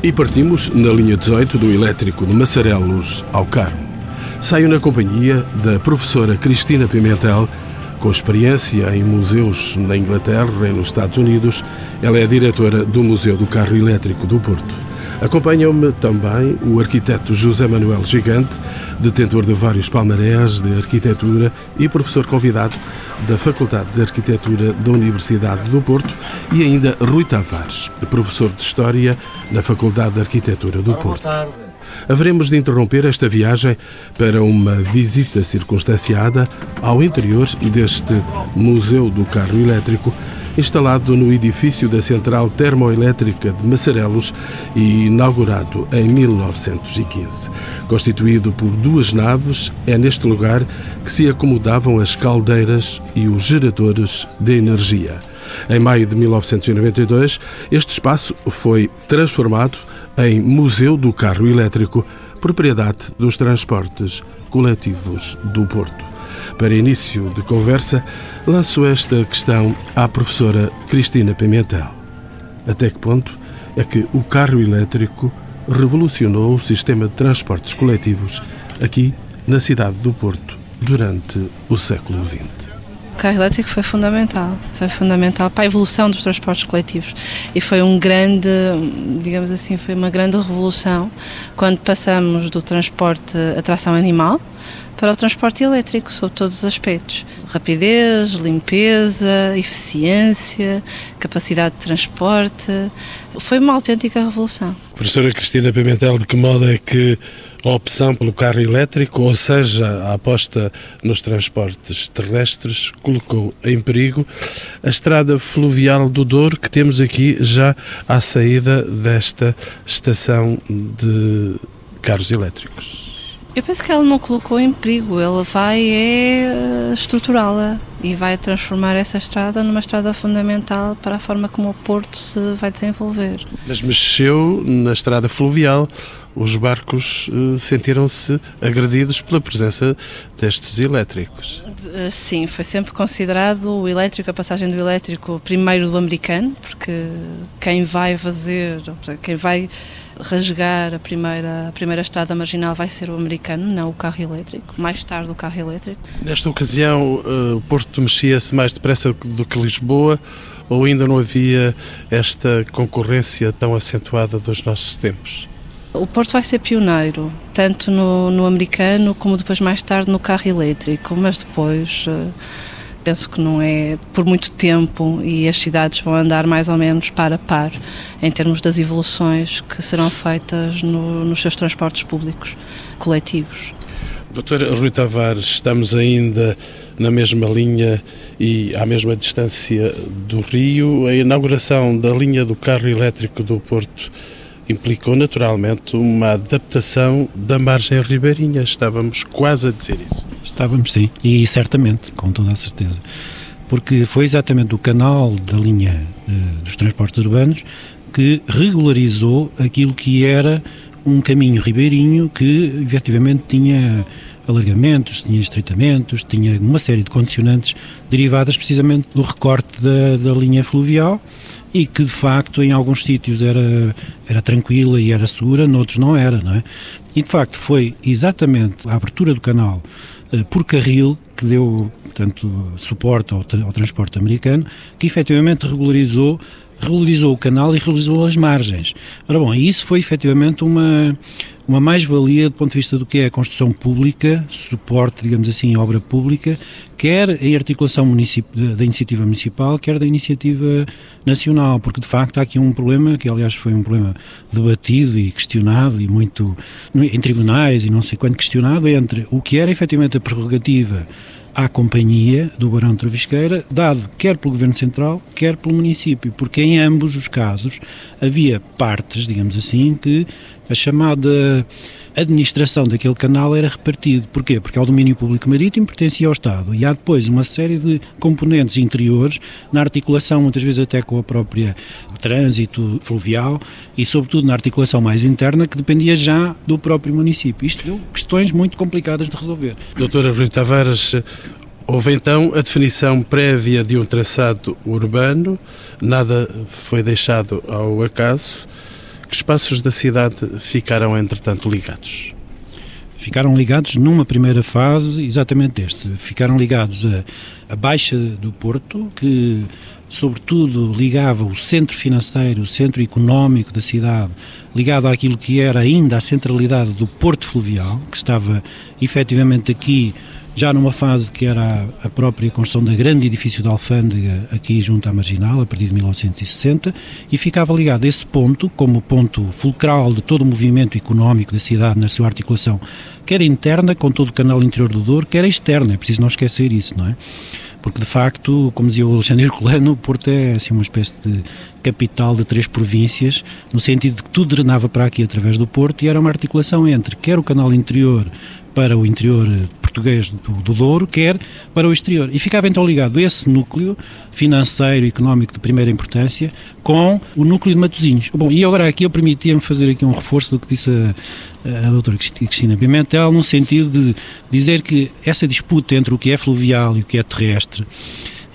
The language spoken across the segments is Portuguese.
E partimos na linha 18 do elétrico de Massarelos ao Carmo. Saio na companhia da professora Cristina Pimentel, com experiência em museus na Inglaterra e nos Estados Unidos. Ela é diretora do Museu do Carro Elétrico do Porto. Acompanham-me também o arquiteto José Manuel Gigante, detentor de vários palmarés de arquitetura e professor convidado da Faculdade de Arquitetura da Universidade do Porto, e ainda Rui Tavares, professor de História na Faculdade de Arquitetura do Porto. Haveremos de interromper esta viagem para uma visita circunstanciada ao interior deste Museu do Carro Elétrico instalado no edifício da Central Termoelétrica de Massarelos e inaugurado em 1915. Constituído por duas naves, é neste lugar que se acomodavam as caldeiras e os geradores de energia. Em maio de 1992, este espaço foi transformado em Museu do Carro Elétrico, propriedade dos transportes coletivos do Porto. Para início de conversa, lanço esta questão à professora Cristina Pimentel. Até que ponto é que o carro elétrico revolucionou o sistema de transportes coletivos aqui na cidade do Porto durante o século XX? O carro elétrico foi fundamental, foi fundamental para a evolução dos transportes coletivos e foi um grande, digamos assim, foi uma grande revolução quando passamos do transporte a tração animal para o transporte elétrico, sob todos os aspectos. Rapidez, limpeza, eficiência, capacidade de transporte. Foi uma autêntica revolução. Professora Cristina Pimentel, de que modo é que a opção pelo carro elétrico, ou seja, a aposta nos transportes terrestres, colocou em perigo a estrada fluvial do Douro que temos aqui já à saída desta estação de carros elétricos? Eu penso que ela não colocou em perigo, ela vai é estruturá-la e vai transformar essa estrada numa estrada fundamental para a forma como o Porto se vai desenvolver. Mas mexeu na estrada fluvial. Os barcos uh, sentiram-se agredidos pela presença destes elétricos. Eh, sim, foi sempre considerado o elétrico, a passagem do elétrico, primeiro do americano, porque quem vai fazer, quem vai rasgar a primeira, a primeira estrada marginal vai ser o americano, não o carro elétrico, mais tarde o carro elétrico. Nesta ocasião, eh, o Porto mexia-se mais depressa do que Lisboa ou ainda não havia esta concorrência tão acentuada dos nossos tempos? O Porto vai ser pioneiro, tanto no, no americano como depois mais tarde no carro elétrico, mas depois uh, penso que não é por muito tempo e as cidades vão andar mais ou menos par a par em termos das evoluções que serão feitas no, nos seus transportes públicos coletivos. Doutor Rui Tavares, estamos ainda na mesma linha e à mesma distância do Rio. A inauguração da linha do carro elétrico do Porto implicou naturalmente uma adaptação da margem ribeirinha. Estávamos quase a dizer isso. Estávamos, sim, e certamente, com toda a certeza. Porque foi exatamente o canal da linha uh, dos transportes urbanos que regularizou aquilo que era um caminho ribeirinho que efetivamente tinha alargamentos, tinha estreitamentos, tinha uma série de condicionantes derivadas precisamente do recorte da, da linha fluvial e que de facto em alguns sítios era, era tranquila e era segura, noutros não era, não é? E de facto foi exatamente a abertura do canal eh, por carril que deu, portanto, suporte ao, ao transporte americano, que efetivamente regularizou regularizou o canal e regularizou as margens. Ora bom, isso foi efetivamente uma, uma mais-valia do ponto de vista do que é a construção pública, suporte, digamos assim, obra pública, quer em articulação da iniciativa municipal, quer da iniciativa nacional, porque de facto há aqui um problema, que aliás foi um problema debatido e questionado e muito em tribunais e não sei quanto questionado, entre o que era efetivamente a prerrogativa à companhia do Barão de Travisqueira, dado quer pelo Governo Central, quer pelo município, porque em ambos os casos havia partes, digamos assim, que a chamada administração daquele canal era repartido. Porquê? Porque ao domínio público marítimo pertencia ao Estado e há depois uma série de componentes interiores na articulação, muitas vezes até com a própria trânsito fluvial e sobretudo na articulação mais interna que dependia já do próprio município. Isto deu questões muito complicadas de resolver. Doutora Rui Tavares, Houve então a definição prévia de um traçado urbano, nada foi deixado ao acaso Que espaços da cidade ficaram, entretanto, ligados? Ficaram ligados numa primeira fase exatamente este. Ficaram ligados a, a Baixa do Porto, que sobretudo ligava o centro financeiro, o centro económico da cidade, ligado àquilo que era ainda a centralidade do Porto Fluvial, que estava efetivamente aqui já numa fase que era a própria construção da grande edifício da alfândega aqui junto à Marginal, a partir de 1960, e ficava ligado a esse ponto como ponto fulcral de todo o movimento económico da cidade na sua articulação, quer interna com todo o canal interior do Douro, quer externa, é preciso não esquecer isso, não é? Porque de facto, como dizia o Alexandre Herculano, o Porto é assim, uma espécie de capital de três províncias, no sentido de que tudo drenava para aqui através do Porto e era uma articulação entre quer o canal interior para o interior português do, do Douro, quer para o exterior. E ficava então ligado esse núcleo financeiro e económico de primeira importância com o núcleo de Matosinhos. Bom, e agora aqui eu permitia-me fazer aqui um reforço do que disse a, a doutora Cristina Pimentel, no sentido de dizer que essa disputa entre o que é fluvial e o que é terrestre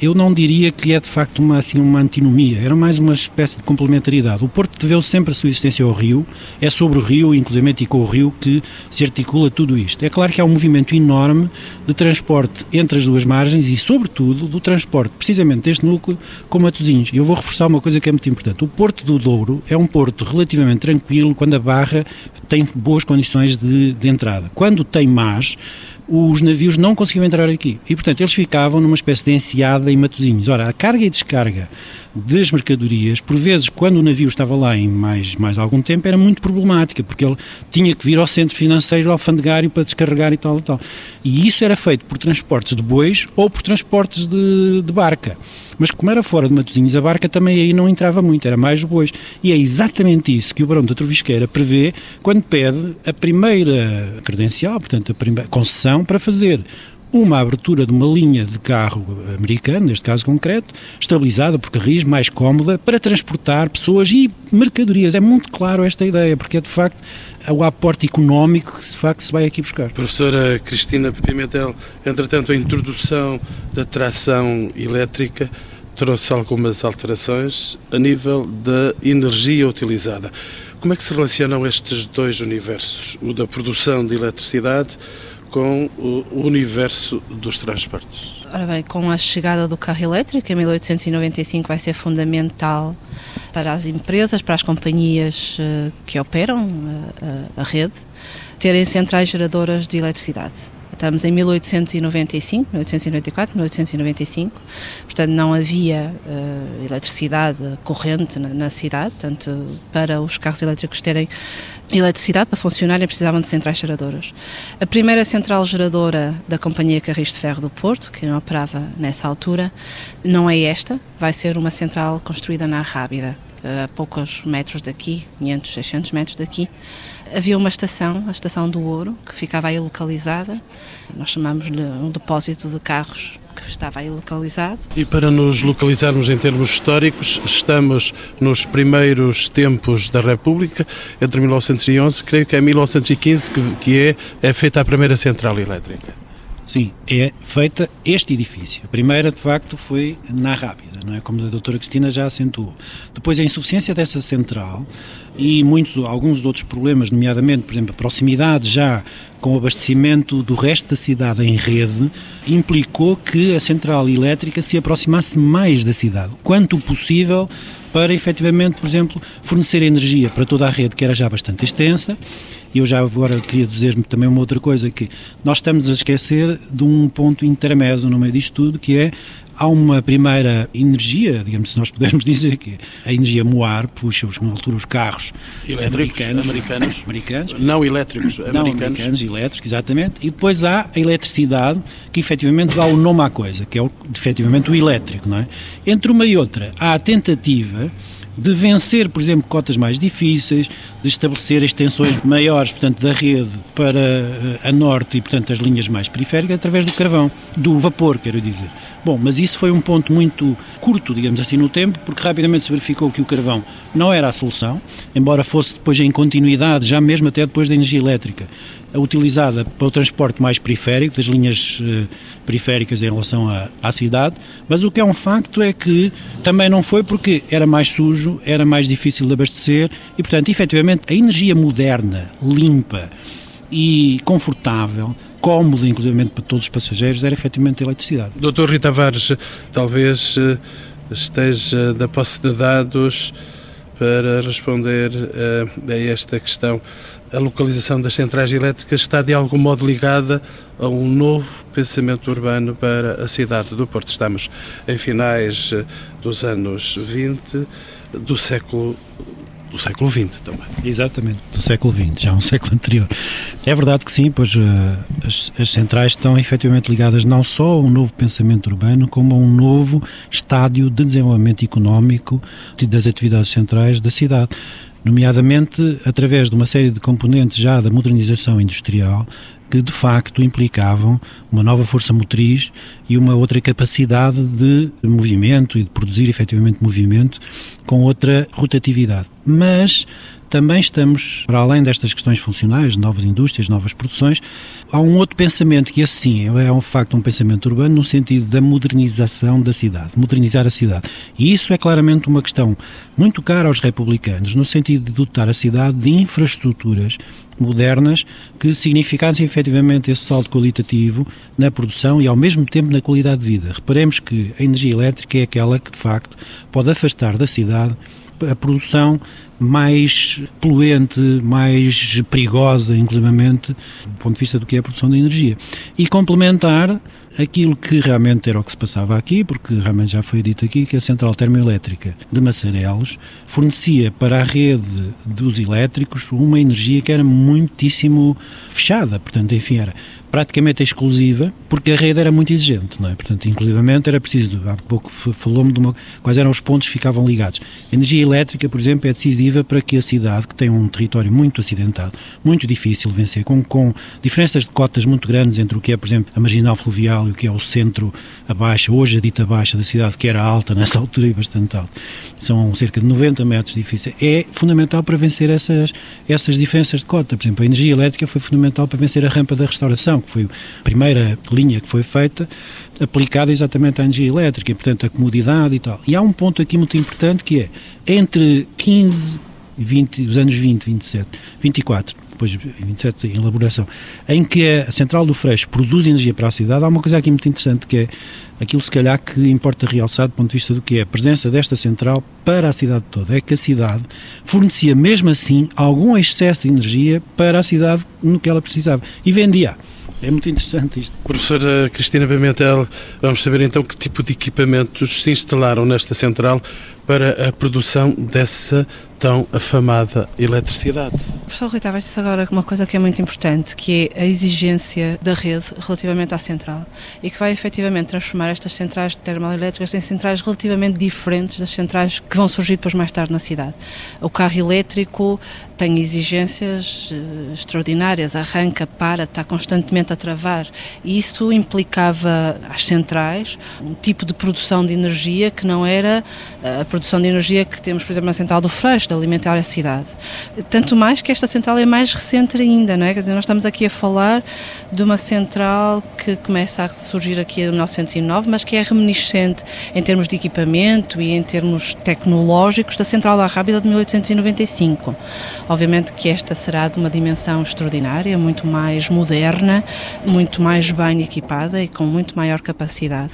eu não diria que é de facto uma, assim, uma antinomia, era mais uma espécie de complementaridade. O Porto deveu sempre a sua existência ao Rio, é sobre o Rio, inclusive e com o Rio, que se articula tudo isto. É claro que há um movimento enorme de transporte entre as duas margens e, sobretudo, do transporte precisamente deste núcleo com Matosinhos. Eu vou reforçar uma coisa que é muito importante. O Porto do Douro é um porto relativamente tranquilo quando a barra tem boas condições de, de entrada. Quando tem más, os navios não conseguiam entrar aqui. E, portanto, eles ficavam numa espécie de enseada em Matosinhos. Ora, a carga e descarga das mercadorias, por vezes, quando o navio estava lá em mais, mais algum tempo, era muito problemática, porque ele tinha que vir ao centro financeiro alfandegário para descarregar e tal e tal. E isso era feito por transportes de bois ou por transportes de, de barca. Mas como era fora de Matosinhos, a barca também aí não entrava muito, era mais bois. E é exatamente isso que o Barão da Trovisqueira prevê quando pede a primeira credencial, portanto, a primeira concessão para fazer uma abertura de uma linha de carro americano, neste caso concreto, estabilizada por carris, mais cómoda, para transportar pessoas e mercadorias. É muito claro esta ideia, porque é de facto o aporte económico que de facto se vai aqui buscar. Professora Cristina Pimentel, entretanto, a introdução da tração elétrica trouxe algumas alterações a nível da energia utilizada. Como é que se relacionam estes dois universos, o da produção de eletricidade com o universo dos transportes? Ora bem, com a chegada do carro elétrico em 1895 vai ser fundamental para as empresas, para as companhias eh, que operam eh, a, a rede, terem centrais geradoras de eletricidade. Estamos em 1895, 1894, 1895, portanto não havia uh, eletricidade corrente na, na, cidade, portanto para os carros elétricos terem eletricidade para funcionarem precisavam de centrais geradoras. A primeira central geradora da Companhia Carris de Ferro do Porto, que não operava nessa altura, não é esta, vai ser uma central construída na Rábida, a poucos metros daqui, 500, 600 metros daqui, havia uma estação, a Estação do Ouro, que ficava aí localizada. Nós chamamos-lhe um depósito de carros que estava aí localizado. E para nos localizarmos em termos históricos, estamos nos primeiros tempos da República, entre 1911, creio que é 1915 que, que é, é feita a primeira central elétrica. Sim, é feita este edifício. A primeira, de facto, foi na Rápida, não é? como a doutora Cristina já acentuou. Depois, a insuficiência dessa central e muitos, alguns outros problemas, nomeadamente, por exemplo, a proximidade já com o abastecimento do resto da cidade em rede, implicou que a central elétrica se aproximasse mais da cidade, quanto possível para efetivamente, por exemplo, fornecer energia para toda a rede que era já bastante extensa. E eu já agora queria dizer também uma outra coisa, que nós estamos a esquecer de um ponto intermédio no meio disto tudo, que é há uma primeira energia, digamos se nós pudermos dizer que a energia moar puxa na altura os carros elétricos americanos, americanos, americanos não elétricos, não americanos. americanos, elétricos, exatamente, e depois há a eletricidade que efetivamente dá o nome à coisa, que é o, efetivamente o elétrico, não é? Entre uma e outra há a tentativa de vencer, por exemplo, cotas mais difíceis, de estabelecer extensões maiores, portanto, da rede para eh, a norte e, portanto, as linhas mais periféricas, através do carvão, do vapor, quero dizer. Bom, mas isso foi um ponto muito curto, digamos assim, no tempo, porque rapidamente se verificou que o carvão não era a solução, embora fosse depois em continuidade, já mesmo até depois da energia elétrica, utilizada para o transporte mais periférico, das linhas uh, periféricas em relação à, à cidade, mas o que é um facto é que também não foi porque era mais sujo, era mais difícil de abastecer e, portanto, efetivamente, a energia moderna, limpa e confortável cómoda, inclusive para todos os passageiros, era efetivamente a eletricidade. Doutor Rita Tavares, talvez eh, esteja da posse de dados para responder a, eh, a esta questão. A localização das centrais elétricas está de algum modo ligada a um novo pensamento urbano para a cidade do Porto. Estamos em finais eh, dos anos 20 do século do século XX também. Exatamente, do século XX, já um século anterior. É verdade que sim, pois uh, as, as, centrais estão efetivamente ligadas não só a um novo pensamento urbano, como a um novo estádio de desenvolvimento económico das atividades centrais da cidade nomeadamente através de uma série de componentes já da modernização industrial que de facto implicavam uma nova força motriz e uma outra capacidade de movimento e de produzir efetivamente movimento com outra rotatividade. Mas também estamos, para além destas questões funcionais, novas indústrias, novas produções, há um outro pensamento que, assim, é um facto um pensamento urbano no sentido da modernização da cidade, modernizar a cidade. E isso é claramente uma questão muito cara aos republicanos, no sentido de dotar a cidade de infraestruturas modernas que significassem efetivamente esse salto qualitativo na produção e ao mesmo tempo na qualidade de vida. Reparemos que a energia elétrica é aquela que de facto pode afastar da cidade a produção mais poluente, mais perigosa, inclusivamente, do ponto de vista do que é a produção de energia. E complementar aquilo que realmente era o que se passava aqui, porque realmente já foi dito aqui que a central termoelétrica de Massarelos fornecia para a rede dos elétricos uma energia que era muitíssimo fechada, portanto, enfim, era praticamente exclusiva, porque a rede era muito exigente, não é? Portanto, inclusivamente era preciso, há pouco falou-me de uma, quais eram os pontos que ficavam ligados. A energia elétrica, por exemplo, é decisiva para que a cidade, que tem um território muito acidentado, muito difícil de vencer, com, com diferenças de cotas muito grandes entre o que é, por exemplo, a marginal fluvial e o que é o centro, a baixa, hoje a dita baixa da cidade, que era alta nessa altura e bastante alta, são cerca de 90 metros difíceis, é fundamental para vencer essas, essas diferenças de cota. Por exemplo, a energia elétrica foi fundamental para vencer a rampa da restauração, que foi a primeira linha que foi feita, aplicada exatamente à energia elétrica, e, portanto, a comodidade e tal. E há um ponto aqui muito importante que é, entre 15 e 20, os anos 20, 27, 24, depois 27 em elaboração, em que a central do Freixo produz energia para a cidade, há uma coisa aqui muito interessante que é aquilo se calhar que importa realçar do ponto de vista do que é a presença desta central para a cidade toda, é que a cidade fornecia mesmo assim algum excesso de energia para a cidade no que ela precisava e vendia. É muito interessante isto. Professora Cristina Pimentel, vamos saber então que tipo de equipamentos se instalaram nesta central para a produção dessa tão afamada eletricidade. Professor Rui Tavares disse agora uma coisa que é muito importante, que é a exigência da rede relativamente à central e que vai efetivamente transformar estas centrais termoelétricas em centrais relativamente diferentes das centrais que vão surgir depois mais tarde na cidade. O carro elétrico tem exigências uh, extraordinárias, arranca, para, está constantemente a travar e isso implicava às centrais um tipo de produção de energia que não era a produção de energia que temos, por exemplo, na central do Freixo, de alimentar a cidade. Tanto mais que esta central é mais recente ainda, não é? Quer dizer, nós estamos aqui a falar de uma central que começa a surgir aqui em 1909, mas que é reminiscente em termos de equipamento e em termos tecnológicos da central da Rábida de 1895. Obviamente que esta será de uma dimensão extraordinária, muito mais moderna, muito mais bem equipada e com muito maior capacidade,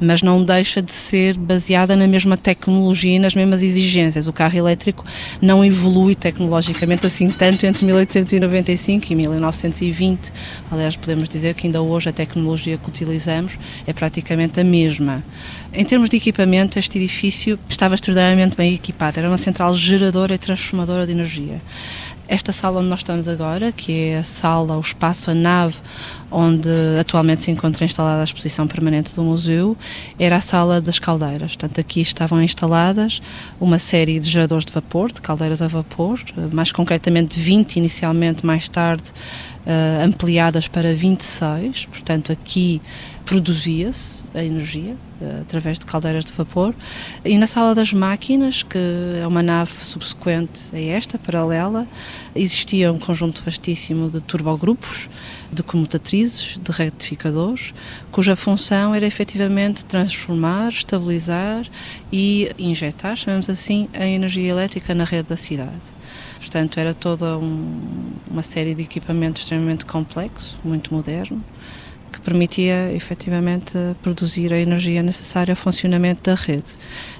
mas não deixa de ser baseada na mesma tecnologia e nas mesmas exigências. O carro elétrico não evolui tecnologicamente assim tanto entre 1895 e 1920. Aliás, podemos dizer que ainda hoje a tecnologia que utilizamos é praticamente a mesma. Em termos de equipamento, este edifício estava extraordinariamente bem equipado. Era uma central geradora e transformadora de energia. Esta sala onde nós estamos agora, que é a sala, o espaço, a nave onde atualmente se encontra instalada a exposição permanente do museu, era a sala das caldeiras. Portanto, aqui estavam instaladas uma série de geradores de vapor, de caldeiras a vapor, mais concretamente 20 inicialmente, mais tarde uh, ampliadas para 26. Portanto, aqui produzia-se a energia eh, através de caldeiras de vapor. E na sala das máquinas, que é uma nave subsequente a esta, paralela, existia um conjunto vastíssimo de turbogrupos, de comutatrizes, de retificadores, cuja função era efetivamente transformar, estabilizar e injetar, chamamos assim, a energia elétrica na rede da cidade. Portanto, era toda um, uma série de equipamentos extremamente complexo, muito moderno, que permitia efetivamente produzir a energia necessária ao funcionamento da rede.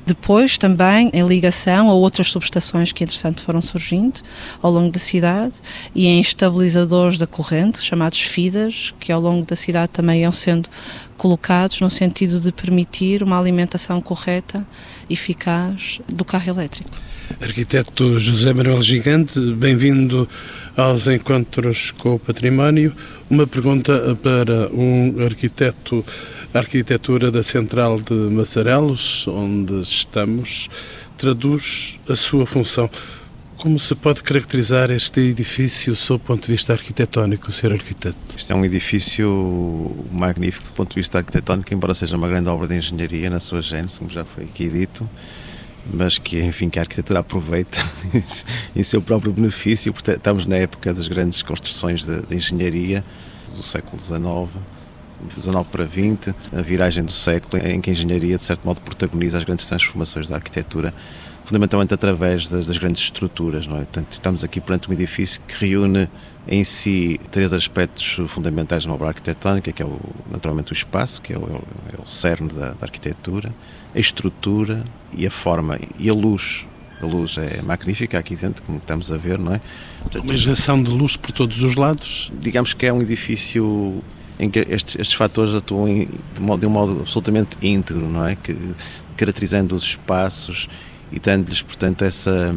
Depois, também em ligação a outras subestações que, entretanto, foram surgindo ao longo da cidade e em estabilizadores da corrente, chamados FIDAs, que ao longo da cidade também iam sendo colocados no sentido de permitir uma alimentação correta, eficaz do carro elétrico. Arquiteto José Manuel Gigante, bem-vindo aos Encontros com o Património. Uma pergunta para um arquiteto, arquitetura da Central de Massarelos, onde estamos, traduz a sua função. Como se pode caracterizar este edifício sob o ponto de vista arquitetónico, Sr. Arquiteto? Este é um edifício magnífico do ponto de vista arquitetónico, embora seja uma grande obra de engenharia na sua gênese, como já foi aqui dito mas que, enfim, que a arquitetura aproveita em seu próprio benefício, porque estamos na época das grandes construções de, de engenharia do século XIX, 19 para 20, a viragem do século, em que a engenharia, de certo modo, protagoniza as grandes transformações da arquitetura, fundamentalmente através das, das, grandes estruturas. Não é? Portanto, estamos aqui perante um edifício que reúne em si três aspectos fundamentais de uma obra arquitetónica, que é, o, naturalmente, o espaço, que é o, é o cerne da, da arquitetura, a estrutura e a forma e a luz. A luz é magnífica aqui dentro, como estamos a ver, não é? Portanto, Uma injeção de luz por todos os lados. Digamos que é um edifício em que estes, estes fatores atuam de, modo, de, um modo absolutamente íntegro, não é? Que, caracterizando os espaços e dando-lhes, portanto, essa.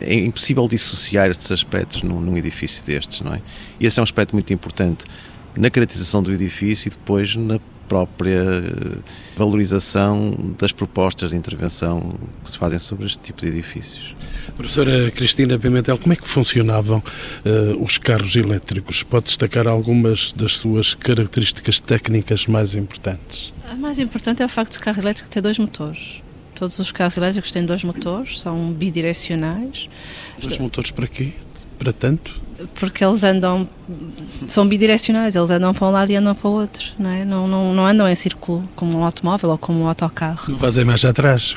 É impossível dissociar estes aspectos num, num, edifício destes, não é? E esse é um aspecto muito importante na caracterização do edifício e depois na própria eh, valorização das propostas de intervenção que se fazem sobre este tipo de edifícios. Professora Cristina Pimentel, como é que funcionavam uh, os carros elétricos? Pode destacar algumas das suas características técnicas mais importantes? A mais importante é o facto do carro elétrico ter dois motores. Todos os carros elétricos têm dois motores, são bidirecionais. Dois motores para quê? Para tanto? Porque eles andam, são bidirecionais, eles andam para um lado e andam para o outro, não é? Não, não, não andam em círculo como um automóvel ou como um autocarro. Não fazem marcha atrás?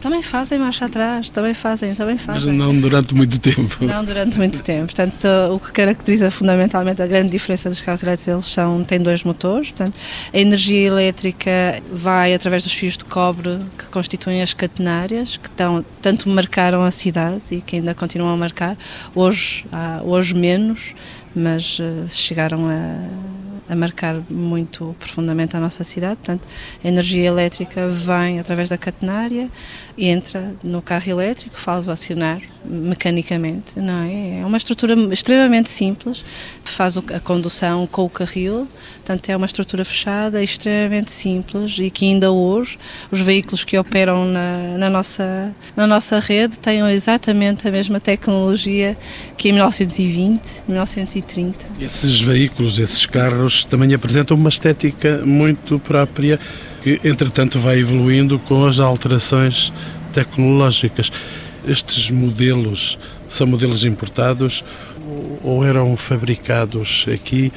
Também fazem marcha atrás, também fazem, também fazem. Mas não durante muito tempo. Não durante muito tempo. Portanto, o que caracteriza fundamentalmente a grande diferença dos carros elétricos, eles são, têm dois motores, portanto, a energia elétrica vai através dos fios de cobre que constituem as catenárias, que estão, tanto marcaram a cidade e que ainda continuam a marcar, hoje, hoje menos, mas uh, chegaram a, a marcar muito profundamente a nossa cidade. Portanto, a energia elétrica vem através da catenária, entra no carro elétrico, faz-o acionar mecanicamente, não é? É uma estrutura extremamente simples, faz a condução com o carril, portanto é uma estrutura fechada, extremamente simples e que ainda hoje os veículos que operam na, na nossa, na nossa rede têm exatamente a mesma tecnologia que em 1920, 1930. Esses veículos, esses carros também apresentam uma estética muito própria que entretanto vai evoluindo com as alterações tecnológicas estes modelos são modelos importados ou eram fabricados aqui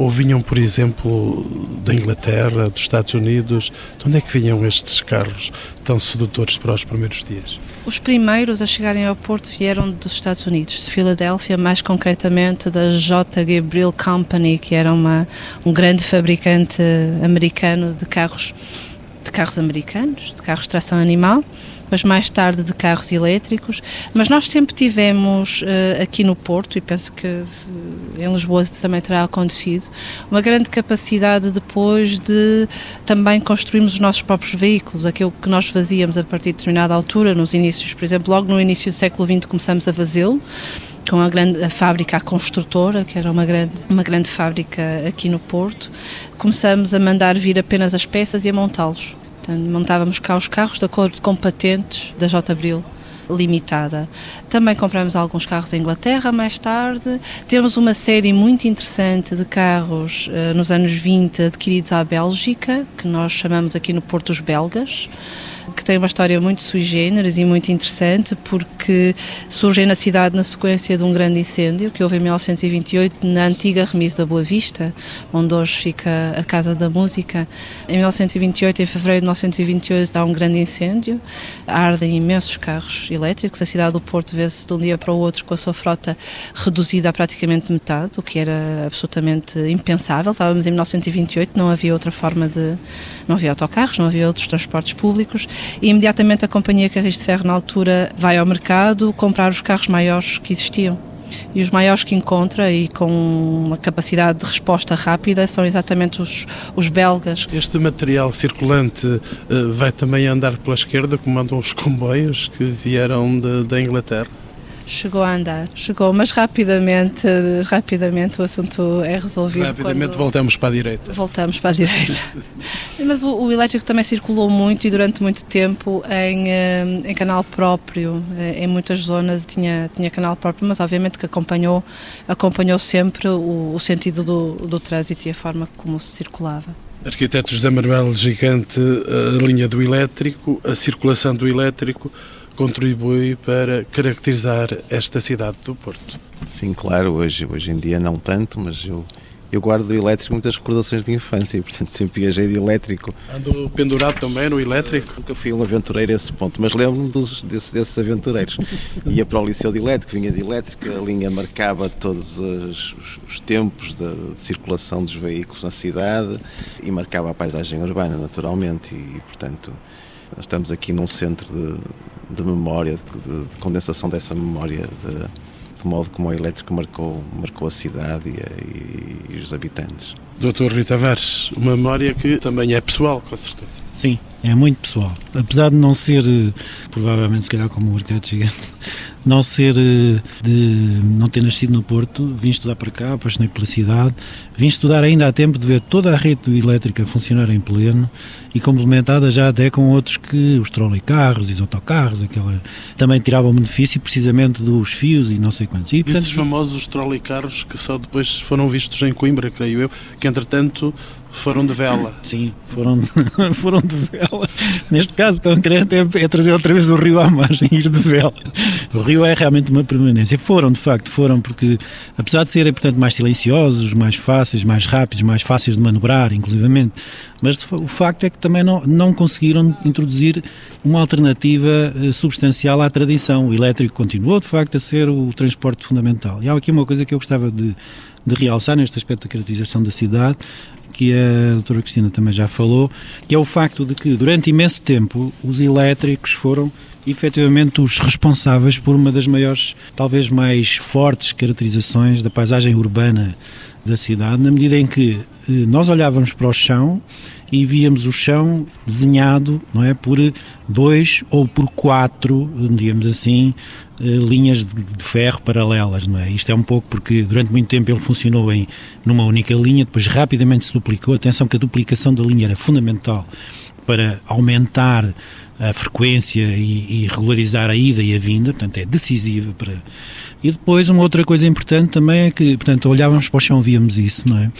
ou vinham, por exemplo, da Inglaterra, dos Estados Unidos? De onde é que vinham estes carros tão sedutores para os primeiros dias? Os primeiros a chegarem ao Porto vieram dos Estados Unidos, de Filadélfia, mais concretamente da J. Gabriel Company, que era uma, um grande fabricante americano de carros, de carros americanos, de carros de tração animal mas mais tarde de carros elétricos. Mas nós sempre tivemos uh, aqui no Porto, e penso que em Lisboa também terá acontecido, uma grande capacidade depois de também construirmos os nossos próprios veículos, aquilo que nós fazíamos a partir de determinada altura, nos inícios, por exemplo, logo no início do século XX começamos a fazê-lo com a grande a fábrica a construtora, que era uma grande, uma grande fábrica aqui no Porto. Começamos a mandar vir apenas as peças e a montá-los. Portanto, montávamos cá os carros de acordo com patentes da J. Abril. limitada. Também compramos alguns carros em Inglaterra mais tarde. Temos uma série muito interessante de carros uh, nos anos 20 adquiridos à Bélgica, que nós chamamos aqui no Porto os Belgas que tem uma história muito sui generis e muito interessante, porque surgem na cidade na sequência de um grande incêndio que houve em 1928 na antiga remise da Boa Vista, onde hoje fica a Casa da Música. Em 1928, em fevereiro de 1928, há um grande incêndio, ardem imensos carros elétricos, a cidade do Porto vê-se de um dia para o outro com a sua frota reduzida a praticamente metade, o que era absolutamente impensável. Estávamos em 1928, não havia outra forma de. não havia autocarros, não havia outros transportes públicos e imediatamente a companhia Carris de Ferro, na altura, vai ao mercado comprar os carros maiores que existiam. E os maiores que encontra e com uma capacidade de resposta rápida são exatamente os, os belgas. Este material circulante uh, vai também andar pela esquerda, como andam os comboios que vieram da Inglaterra? Chegou a andar, chegou, mas rapidamente, rapidamente o assunto é resolvido. Rapidamente voltamos para a direita. Voltamos para a direita. mas o, o, elétrico também circulou muito e durante muito tempo em, eh, em canal próprio, eh, em muitas zonas tinha, tinha canal próprio, mas obviamente que acompanhou, acompanhou sempre o, o sentido do, do trânsito e a forma como se circulava. Arquiteto José Manuel Gigante, a linha do elétrico, a circulação do elétrico, contribui para caracterizar esta cidade do Porto. Sim, claro, hoje, hoje em dia não tanto, mas eu, eu guardo do elétrico muitas recordações de infância e, portanto, sempre viajei de elétrico. Ando pendurado também no elétrico? Nunca fui um aventureiro a esse ponto, mas lembro-me desses, desses aventureiros. Ia para o Liceu de Elétrico, vinha de elétrica, a linha marcava todos os, os, os tempos de, de, circulação dos veículos na cidade e marcava a paisagem urbana, naturalmente, e, portanto, estamos aqui num centro de, de memória, de, de, condensação dessa memória, de, de, modo como o elétrico marcou, marcou a cidade e, e, e os habitantes. Doutor Rita Tavares, uma memória que também é pessoal, com certeza. Sim, é muito pessoal. Apesar de não ser, eh, provavelmente, se calhar como o arquiteto gigante, não ser eh, de não ter nascido no Porto, vim estudar para cá, apaixonei pela cidade, vim estudar ainda há tempo de ver toda a rede elétrica funcionar em pleno e complementada já até com outros que os carros e os autocarros, aquela também tiravam benefício precisamente dos fios e não sei quantos. E, portanto, Esses famosos carros que só depois foram vistos em Coimbra, creio eu, que entretanto foram de vela. Sim, foram, foram de vela. Neste caso concreto é, é, trazer outra vez o rio à margem ir de vela. O rio é realmente uma permanência. Foram, de facto, foram porque, apesar de serem, portanto, mais silenciosos, mais fáceis, mais rápidos, mais fáceis de manobrar, inclusivamente, mas o facto é que também não, não conseguiram introduzir uma alternativa eh, substancial à tradição. O elétrico continuou, de facto, a ser o transporte fundamental. E há aqui uma coisa que eu gostava de de realçar neste aspecto da caracterização da cidade, que a doutora Cristina também já falou, que é o facto de que durante imenso tempo os elétricos foram efetivamente os responsáveis por uma das maiores, talvez mais fortes caracterizações da paisagem urbana da cidade, na medida em que eh, nós olhávamos para o chão e víamos o chão desenhado não é, por dois ou por quatro, digamos assim, eh, linhas de, ferro paralelas, não é? Isto é um pouco porque durante muito tempo ele funcionou em numa única linha, depois rapidamente se duplicou. Atenção que a duplicação da linha era fundamental para aumentar a frequência e, e regularizar a ida e a vinda, portanto é decisiva para e depois uma outra coisa importante também é que, portanto, olhávamos para o chão, víamos isso, não é?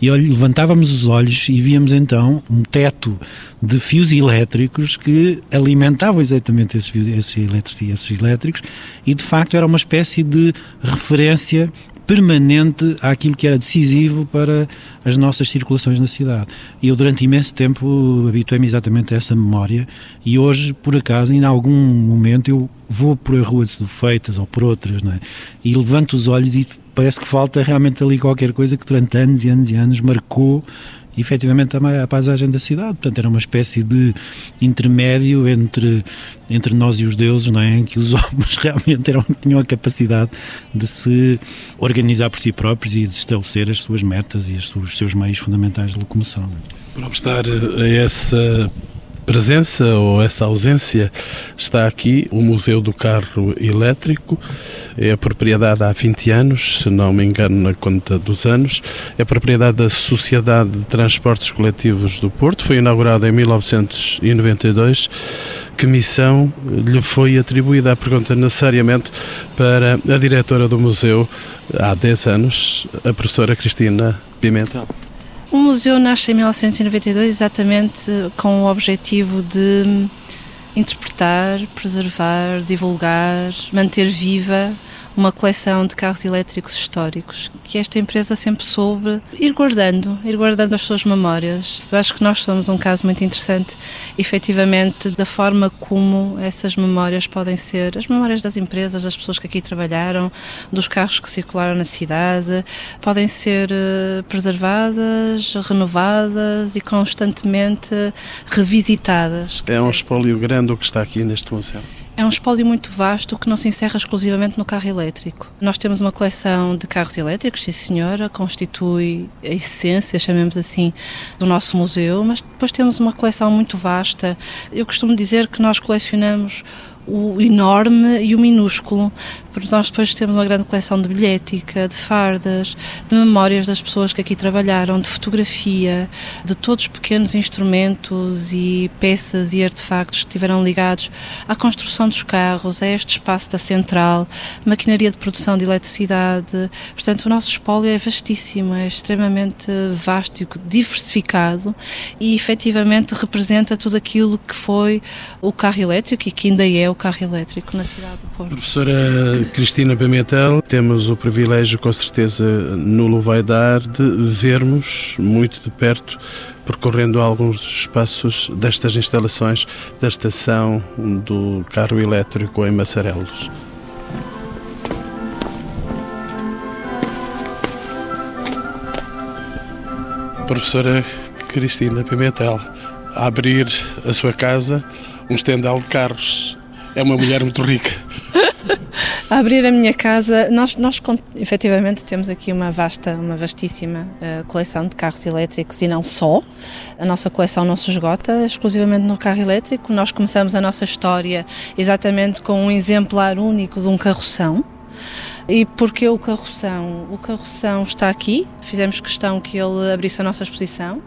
E levantávamos os olhos e víamos então um teto de fios elétricos que alimentavam exatamente esses, fios, esses, esses elétricos e de facto era uma espécie de referência permanente àquilo que era decisivo para as nossas circulações na cidade. E eu, durante imenso tempo, habituei-me exatamente a essa memória e hoje, por acaso, em algum momento, eu vou por a rua de Feitas ou por outras, não é? e levanto os olhos e parece que falta realmente ali qualquer coisa que durante anos e anos e anos marcou efetivamente a, a paisagem da cidade. Portanto, era uma espécie de intermédio entre, entre nós e os deuses, não é? em que os homens realmente eram, tinham a capacidade de se organizar por si próprios e de estabelecer as suas metas e os seus meios fundamentais de locomoção. Para obstar a essa presença ou essa ausência está aqui o Museu do Carro Elétrico. É a propriedade há 20 anos, se não me engano, na conta dos anos. É propriedade da Sociedade de Transportes Coletivos do Porto. Foi inaugurado em 1992. Que missão lhe foi atribuída? A pergunta necessariamente para a diretora do museu há 10 anos, a professora Cristina Pimentel. O museu nasce em 1992 exatamente com o objetivo de interpretar, preservar, divulgar, manter viva uma coleção de carros elétricos históricos que esta empresa sempre soube ir guardando, ir guardando as suas memórias. Eu acho que nós somos um caso muito interessante, efetivamente, da forma como essas memórias podem ser, as memórias das empresas, das pessoas que aqui trabalharam, dos carros que circularam na cidade, podem ser eh, preservadas, renovadas e constantemente revisitadas. É um espólio grande o que está aqui neste museu. É um espólio muito vasto que não se encerra exclusivamente no carro elétrico. Nós temos uma coleção de carros elétricos, sim senhora, constitui a essência, chamemos assim, do nosso museu, mas depois temos uma coleção muito vasta. Eu costumo dizer que nós colecionamos o enorme e o minúsculo, porque nós depois temos uma grande coleção de bilhética, de fardas, de memórias das pessoas que aqui trabalharam, de fotografia, de todos os pequenos instrumentos e peças e artefactos que estiveram ligados à construção dos carros, a este espaço da central, maquinaria de produção de eletricidade. Portanto, o nosso espólio é vastíssimo, é extremamente vasto e diversificado e efetivamente representa tudo aquilo que foi o carro elétrico e que ainda é o carro elétrico na cidade do Porto. Professora Cristina Pimentel, temos o privilégio, com certeza, vai dar, de vermos muito de perto percorrendo alguns espaços destas instalações da estação do carro elétrico em Massarelos. Professora Cristina Pimentel, a abrir a sua casa, um estendal de carros é uma mulher muito rica. a abrir a minha casa, nós, nós efetivamente temos aqui uma vasta, uma vastíssima uh, coleção de carros elétricos e não só. A nossa coleção não se esgota exclusivamente no carro elétrico. Nós começamos a nossa história exatamente com um exemplar único de um carroção. E porque o carroção? O carroção está aqui, fizemos questão que ele abrisse a nossa exposição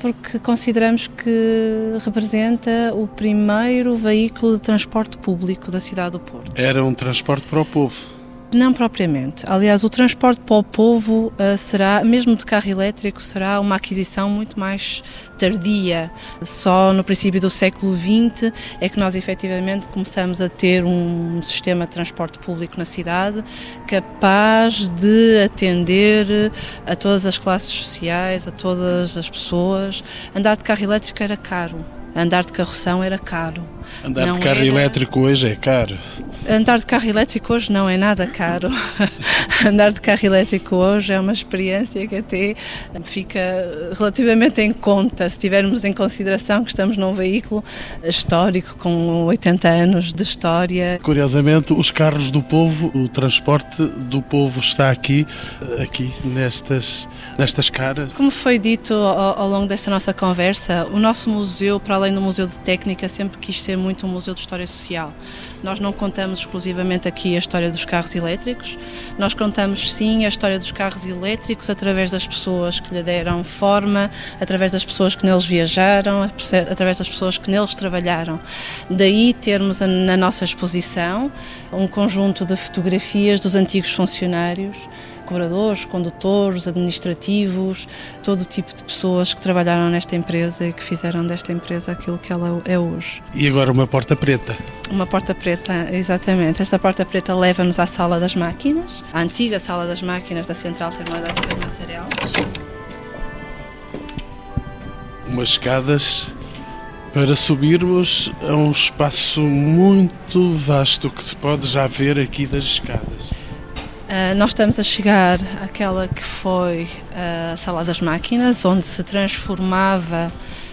porque consideramos que representa o primeiro veículo de transporte público da cidade do Porto. Era um transporte para o povo. Não propriamente. Aliás, o transporte para o povo uh, será, mesmo de carro elétrico, será uma aquisição muito mais tardia. Só no princípio do século XX é que nós efetivamente começamos a ter um sistema de transporte público na cidade capaz de atender a todas as classes sociais, a todas as pessoas. Andar de carro elétrico era caro. Andar de carroção era caro. Andar não de carro era... elétrico hoje é caro. Andar de carro elétrico hoje não é nada caro. Andar de carro elétrico hoje é uma experiência que até fica relativamente em conta, se tivermos em consideração que estamos num veículo histórico com 80 anos de história. Curiosamente, os carros do povo, o transporte do povo está aqui, aqui nestas, nestas caras. Como foi dito ao, ao longo desta nossa conversa, o nosso museu, para além do Museu de Técnica, sempre quis ser muito um museu de história social. Nós não contamos exclusivamente aqui a história dos carros elétricos, nós contamos sim a história dos carros elétricos através das pessoas que lhe deram forma, através das pessoas que neles viajaram, através das pessoas que neles trabalharam. Daí termos na nossa exposição um conjunto de fotografias dos antigos funcionários cobradores, condutores, administrativos, todo o tipo de pessoas que trabalharam nesta empresa e que fizeram desta empresa aquilo que ela é hoje. E agora uma porta preta. Uma porta preta, exatamente. Esta porta preta leva-nos à sala das máquinas, à antiga sala das máquinas da Central Termoelétrica de Massarelos. Umas escadas para subirmos a um espaço muito vasto que se pode já ver aqui das escadas. Uh, nós estamos a chegar àquela que foi a sala das máquinas, onde se transformava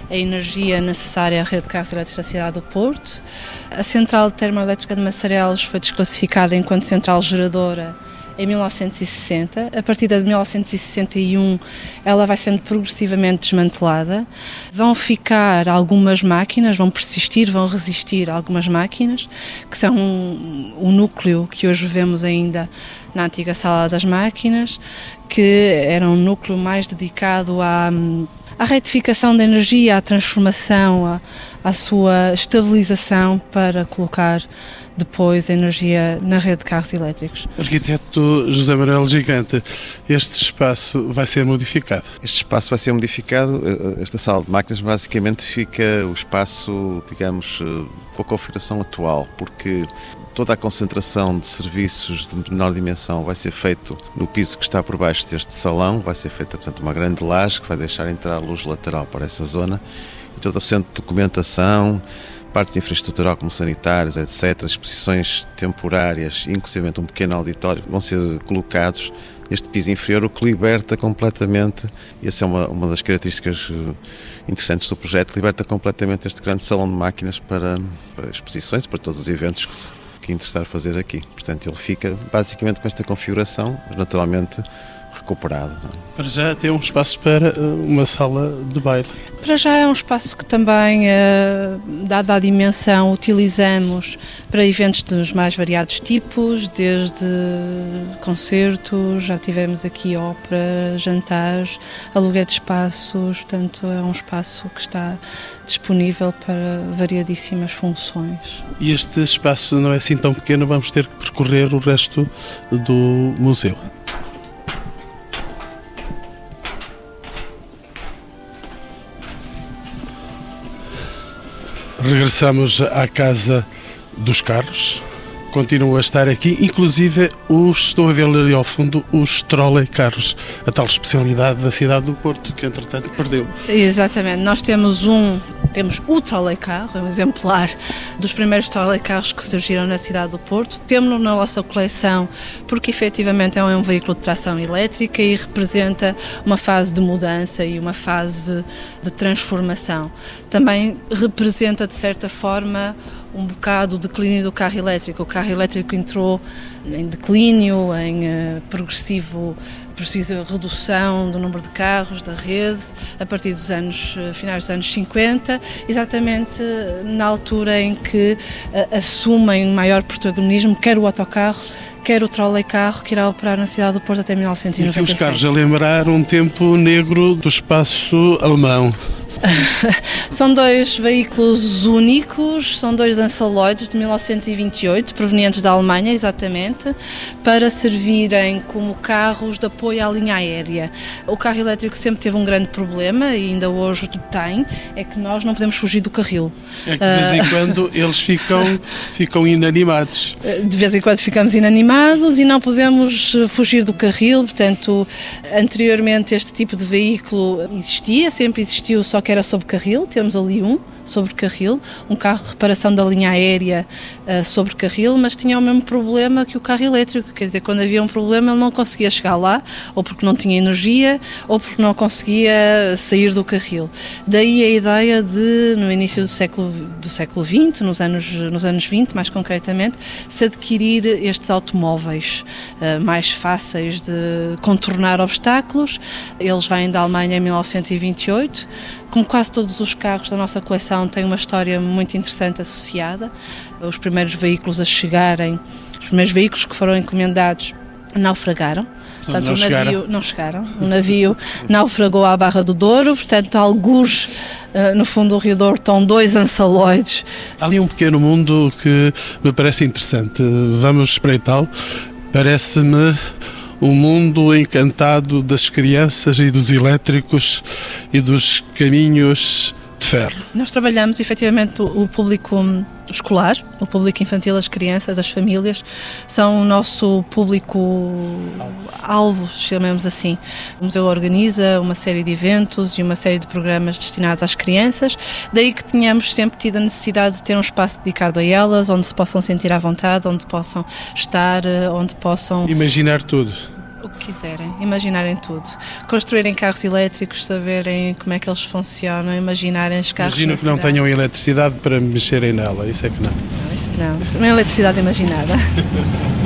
a energia necessária à rede de carros elétricos da cidade do Porto. A central termoelétrica de Massarelos foi desclassificada enquanto central geradora em 1960. A partir de 1961, ela vai sendo progressivamente desmantelada. Vão ficar algumas máquinas, vão persistir, vão resistir algumas máquinas, que são o núcleo que hoje vemos ainda na antiga sala das máquinas, que era um núcleo mais dedicado à, à retificação da energia, à transformação, à, à sua estabilização para colocar depois a energia na rede de carros elétricos. Arquiteto José Manuel Gigante, este espaço vai ser modificado? Este espaço vai ser modificado. Esta sala de máquinas basicamente fica o espaço, digamos, com a configuração atual, porque toda a concentração de serviços de menor dimensão vai ser feito no piso que está por baixo deste salão, vai ser feita, portanto, uma grande laje que vai deixar entrar a luz lateral para essa zona e todo o centro de documentação, partes infraestrutural como sanitárias, etc., exposições temporárias, inclusive um pequeno auditório, vão ser colocados neste piso inferior, o que liberta completamente, e essa é uma, uma das características eh, interessantes do projeto, liberta completamente este grande salão de máquinas para, para exposições, para todos os eventos que se que interessar fazer aqui. Portanto, ele fica basicamente com esta configuração, naturalmente recuperado. Para já tem um espaço para eh, uma sala de baile. Para já é um espaço que também, eh, dada a dimensão, utilizamos para eventos dos mais variados tipos, desde concertos, já tivemos aqui ópera, jantares, aluguel de espaços, portanto é um espaço que está disponível para variadíssimas funções. E este espaço não é assim tão pequeno, vamos ter que percorrer o resto do museu. Regressamos à Casa dos Carros. Continuam a estar aqui, inclusive os, estou a ver ali ao fundo os trolley carros, a tal especialidade da cidade do Porto, que entretanto perdeu. Exatamente, nós temos um temos o trolley carro, é um exemplar dos primeiros trolley carros que surgiram na cidade do Porto. Temos-no na nossa coleção porque efetivamente é um veículo de tração elétrica e representa uma fase de mudança e uma fase de transformação. Também representa, de certa forma, um bocado o declínio do carro elétrico. O carro elétrico entrou em declínio, em uh, progressivo precisa redução do número de carros da rede a partir dos anos eh, finais dos anos 50, exatamente eh, na altura em que assumem maior protagonismo quer o autocarro quer o trolley carro que irá operar na cidade do Porto até 1997. E aqui os carros a lembrar um tempo negro do espaço alemão. são dois veículos únicos, são dois Ansaloides de 1928, provenientes da Alemanha, exatamente, para servirem como carros de apoio à linha aérea. O carro elétrico sempre teve um grande problema e ainda hoje tem, é que nós não podemos fugir do carril. É que de vez em ah, quando eles ficam, ficam inanimados. De vez em quando ficamos inanimados e não podemos fugir do carril, portanto, anteriormente este tipo de veículo existia, sempre existiu, só que era sobre carril, temos ali um sobre carril, um carro de reparação da linha aérea uh, sobre carril, mas tinha o mesmo problema que o carro elétrico, quer dizer, quando havia um problema ele não conseguia chegar lá, ou porque não tinha energia, ou porque não conseguia sair do carril. Daí a ideia de, no início do século, do século XX, nos anos, nos anos 20 mais concretamente, se adquirir estes automóveis uh, mais fáceis de contornar obstáculos. Eles vêm da Alemanha em 1928, como quase todos os carros da nossa coleção, tem uma história muito interessante associada. Os primeiros veículos a chegarem, os primeiros veículos que foram encomendados naufragaram. Portanto, não o navio chegaram. não chegaram. O navio naufragou à Barra do Douro, portanto, alguns Uh, no fundo do Rio Douro estão dois ansaloides. Há ali um pequeno mundo que me parece interessante. Vamos espreitá-lo. Parece-me o mundo encantado das crianças e dos elétricos e dos caminhos ferro. Nós trabalhamos efetivamente o público escolar, o público infantil, as crianças, as famílias, são o nosso público alvo, chamemos assim. O museu organiza uma série de eventos e uma série de programas destinados às crianças, daí que tenhamos sempre tido a necessidade de ter um espaço dedicado a elas, onde se possam sentir à vontade, onde possam estar, eh, onde possam... Imaginar tudo o que quiserem, imaginarem tudo. Construírem carros elétricos, saberem como é que eles funcionam, imaginarem os carros. Imagino que não tenham eletricidade para mexerem nela, isso é que não. não isso não, não é eletricidade imaginada.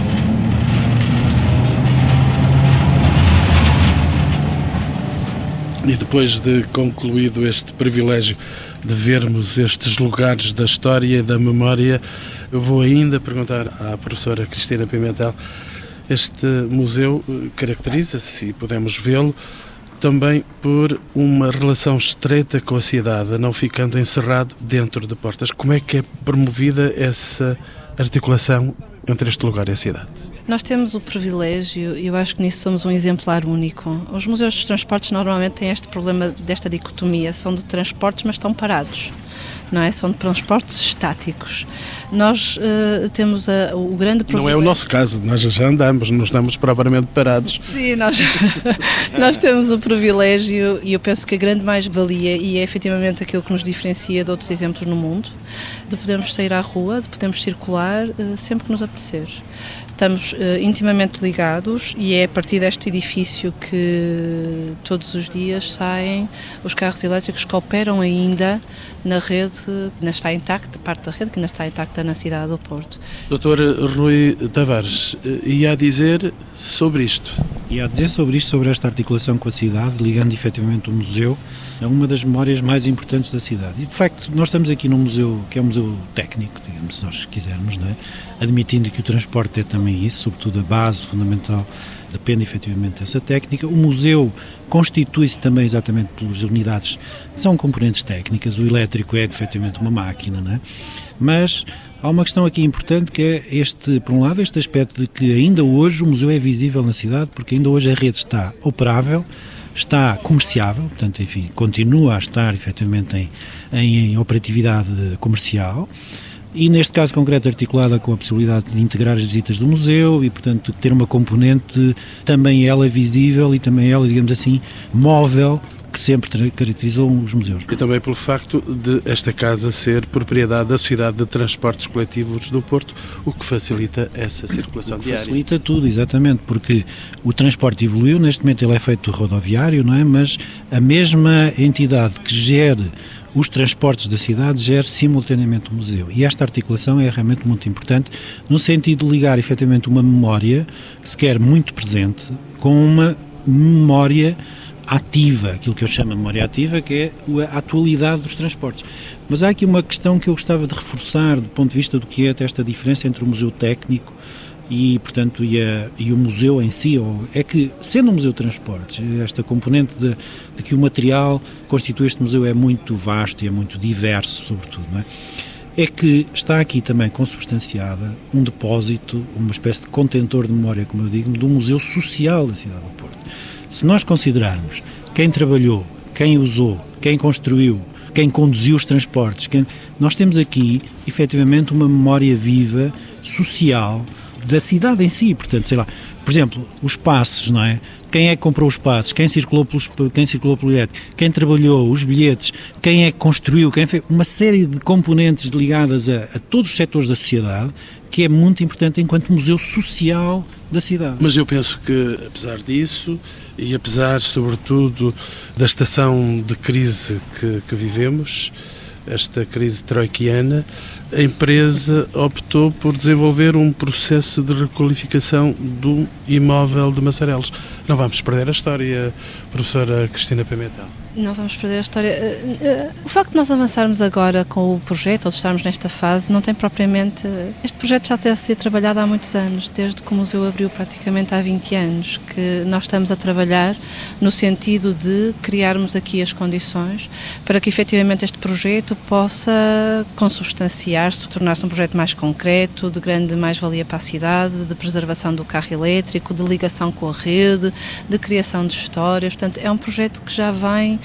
E depois de concluído este privilégio de vermos estes lugares da história e da memória, eu vou ainda perguntar à professora Cristina Pimentel este museu eh, caracteriza-se, e podemos vê-lo, também por uma relação estreita com a cidade, não ficando encerrado dentro de portas. Como é que é promovida essa articulação entre este lugar e a cidade? Nós temos o privilégio, e eu acho que nisso somos um exemplar único. Os museus dos transportes normalmente têm este problema desta dicotomia: são de transportes, mas estão parados. Não é? São de transportes estáticos. Nós uh, temos a, o grande problema. Não é o nosso caso, nós já andamos, não estamos propriamente parados. Sim, nós, nós temos o privilégio, e eu penso que a grande mais-valia, e é efetivamente aquilo que nos diferencia de outros exemplos no mundo, de podermos sair à rua, de podermos circular uh, sempre que nos apetecer estamos uh, intimamente ligados e é a partir deste edifício que todos os dias saem os carros elétricos que operam ainda na rede que ainda está intacta, parte da rede que ainda está intacta na cidade do Porto. Doutor Rui Tavares, eh, ia a dizer sobre isto? Ia a dizer sobre isto, sobre esta articulação com a cidade, ligando efetivamente o museu é uma das memórias mais importantes da cidade. E de facto, nós estamos aqui num museu que é um museu técnico, digamos, se nós quisermos, não é? admitindo que o transporte é também isso, sobretudo a base fundamental depende efetivamente dessa técnica. O museu constitui-se também exatamente pelas unidades, são componentes técnicas, o elétrico é efetivamente uma máquina, não é? mas há uma questão aqui importante que é este, por um lado, este aspecto de que ainda hoje o museu é visível na cidade, porque ainda hoje a rede está operável, está comerciável, portanto, enfim, continua a estar efetivamente em, em, em operatividade comercial e neste caso concreto articulada com a possibilidade de integrar as visitas do museu e, portanto, ter uma componente também ela visível e também ela, digamos assim, móvel que sempre caracterizou os museus. E também pelo facto de esta casa ser propriedade da Sociedade de Transportes Coletivos do Porto, o que facilita essa circulação diária. Facilita tudo, exatamente, porque o transporte evoluiu, neste momento ele é feito rodoviário, não é? Mas a mesma entidade que gere os transportes da cidade gere simultaneamente o museu. E esta articulação é realmente muito importante, no sentido de ligar efetivamente uma memória, que se quer muito presente, com uma memória ativa, aquilo que eu chamo de memória ativa, que é a atualidade dos transportes. Mas há aqui uma questão que eu gostava de reforçar do ponto de vista do que é esta diferença entre o museu técnico e, portanto, e, a, e o museu em si, ou, é que, sendo um museu de transportes, esta componente de, de, que o material constitui este museu é muito vasto e é muito diverso, sobretudo, não é? é que está aqui também consubstanciada um depósito, uma espécie de contentor de memória, como eu digo, do Museu Social da cidade do Porto. Se nós considerarmos quem trabalhou, quem usou, quem construiu, quem conduziu os transportes, quem... nós temos aqui efetivamente uma memória viva, social, da cidade em si. Portanto, sei lá, por exemplo, os passos, não é? Quem é que comprou os passos? Quem circulou, pelos, quem circulou pelo bilhete? Quem trabalhou? Os bilhetes? Quem é que construiu? Quem fez? Uma série de componentes ligadas a, a todos os setores da sociedade que é muito importante enquanto museu social da cidade. Mas eu penso que, apesar disso, e apesar, sobretudo, da estação de crise que, que vivemos, esta crise troiquiana, a empresa optou por desenvolver um processo de requalificação do imóvel de Massarelos. Não vamos perder a história, professora Cristina Pimentel. Não vamos perder a história. Eh, eh, o facto de nós avançarmos agora com o projeto, ou de estarmos nesta fase, não tem propriamente. Este projeto já tem a ser trabalhado há muitos anos, desde que o museu abriu praticamente há 20 anos, que nós estamos a trabalhar no sentido de criarmos aqui as condições para que efetivamente este projeto possa consubstanciar-se, tornar-se um projeto mais concreto, de grande mais-valia para a cidade, de preservação do carro elétrico, de ligação com a rede, de criação de histórias. Portanto, é um projeto que já vem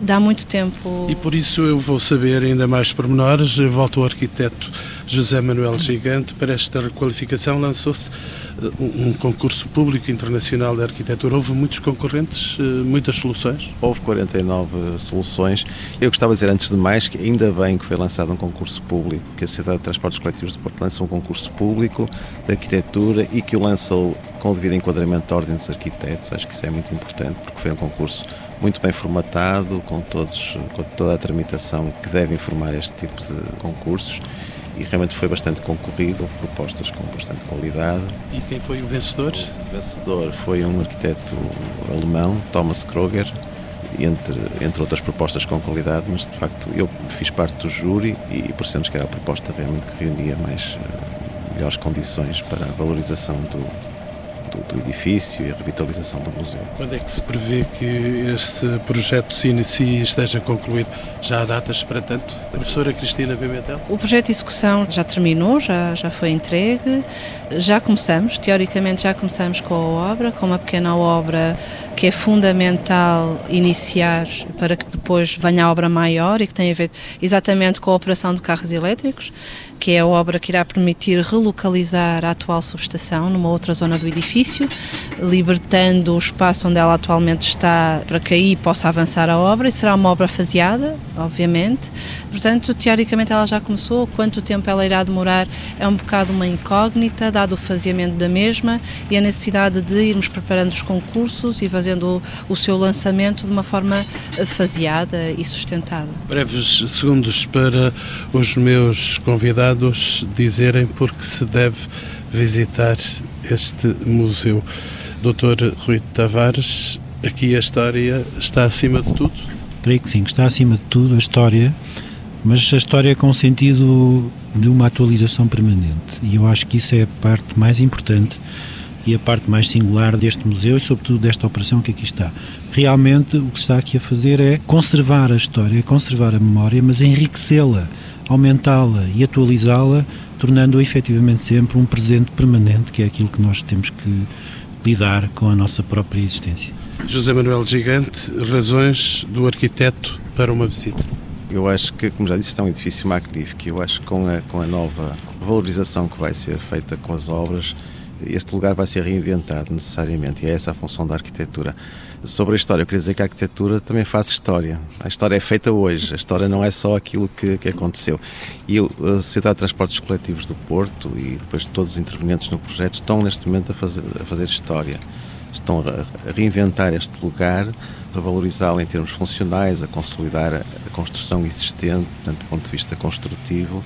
dá muito tempo. E por isso eu vou saber ainda mais pormenores. Volto ao arquiteto José Manuel Gigante. Para esta requalificação lançou-se eh, um concurso público internacional de arquitetura. Houve muitos concorrentes, eh, muitas soluções? Houve 49 soluções. Eu gostava de dizer, antes de mais, que ainda bem que foi lançado um concurso público, que a Sociedade de Transportes Coletivos de Porto lançou um concurso público de arquitetura e que o lançou com o devido enquadramento da Ordem dos Arquitetos. Acho que isso é muito importante, porque foi um concurso muito bem formatado, com, todos, com toda a tramitação que deve informar este tipo de concursos e realmente foi bastante concorrido, houve propostas com bastante qualidade. E quem foi o vencedor? O vencedor foi um arquiteto alemão, Thomas Kroger, entre, entre outras propostas com qualidade, mas de facto eu fiz parte do júri e parecemos que era a proposta realmente que reunia mais uh, melhores condições para a valorização do, do, do, edifício e a revitalização do museu. Quando é que se prevê que este projeto se inicie e esteja concluído? Já há datas para tanto? Professora Cristina Pimentel? O projeto de execução já terminou, já, já foi entregue, já começamos, teoricamente já começamos com a obra, com uma pequena obra que é fundamental iniciar para que depois venha a obra maior e que tem a ver exatamente com a operação de carros elétricos que é a obra que irá permitir relocalizar a atual subestação numa outra zona do edifício, libertando o espaço onde ela atualmente está para que aí possa avançar a obra e será uma obra faseada, obviamente. Portanto, teoricamente ela já começou, quanto tempo ela irá demorar é um bocado uma incógnita, dado o faseamento da mesma e a necessidade de irmos preparando os concursos e fazendo o, seu lançamento de uma forma faseada e sustentada. Breves segundos para os meus convidados dizerem porque se deve visitar este museu. Doutor Rui Tavares, aqui a história está acima de tudo? Creio que sim, está acima de tudo a história, mas a história com sentido de uma atualização permanente. E eu acho que isso é a parte mais importante e a parte mais singular deste museu e, sobretudo, desta operação que aqui está. Realmente, o que está aqui a fazer é conservar a história, conservar a memória, mas enriquecê-la aumentá-la e atualizá-la, tornando-a efetivamente sempre um presente permanente, que é aquilo que nós temos que lidar com a nossa própria existência. José Manuel Gigante, razões do arquiteto para uma visita? Eu acho que, como já disse, está é um edifício magnífico. Eu acho que com a, com a nova valorização que vai ser feita com as obras, este lugar vai ser reinventado necessariamente e é essa a função da arquitetura. Sobre a história, eu queria dizer que a arquitetura também faz história. A história é feita hoje, a história não é só aquilo que, que aconteceu. E a Sociedade de Transportes Coletivos do Porto e depois todos os intervenientes no projeto estão neste momento a fazer, a fazer história. Estão a, reinventar este lugar, a valorizá-lo em termos funcionais, a consolidar a construção existente, portanto, do ponto de vista construtivo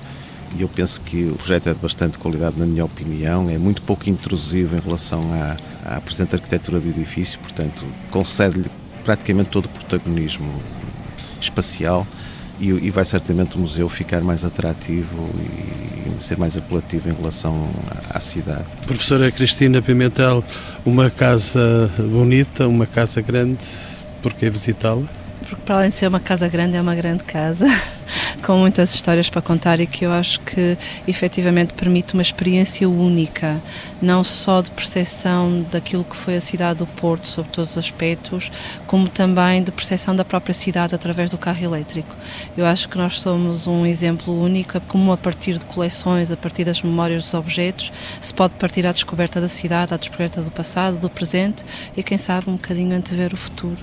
e eu penso que o projeto é de bastante qualidade, na minha opinião, é muito pouco intrusivo em relação à, à presente arquitetura do edifício, portanto, concede-lhe praticamente todo o protagonismo espacial e, e, vai certamente o museu ficar mais atrativo e ser mais apelativo em relação à, à cidade. Professora Cristina Pimentel, uma casa bonita, uma casa grande, por que visitá-la? Porque para além de ser uma casa grande, é uma grande casa. com muitas histórias para contar e que eu acho que efetivamente permite uma experiência única, não só de percepção daquilo que foi a cidade do Porto, sob todos os aspectos, como também de percepção da própria cidade através do carro elétrico. Eu acho que nós somos um exemplo único, como a partir de coleções, a partir das memórias dos objetos, se pode partir à descoberta da cidade, à descoberta do passado, do presente e, quem sabe, um bocadinho antever o futuro.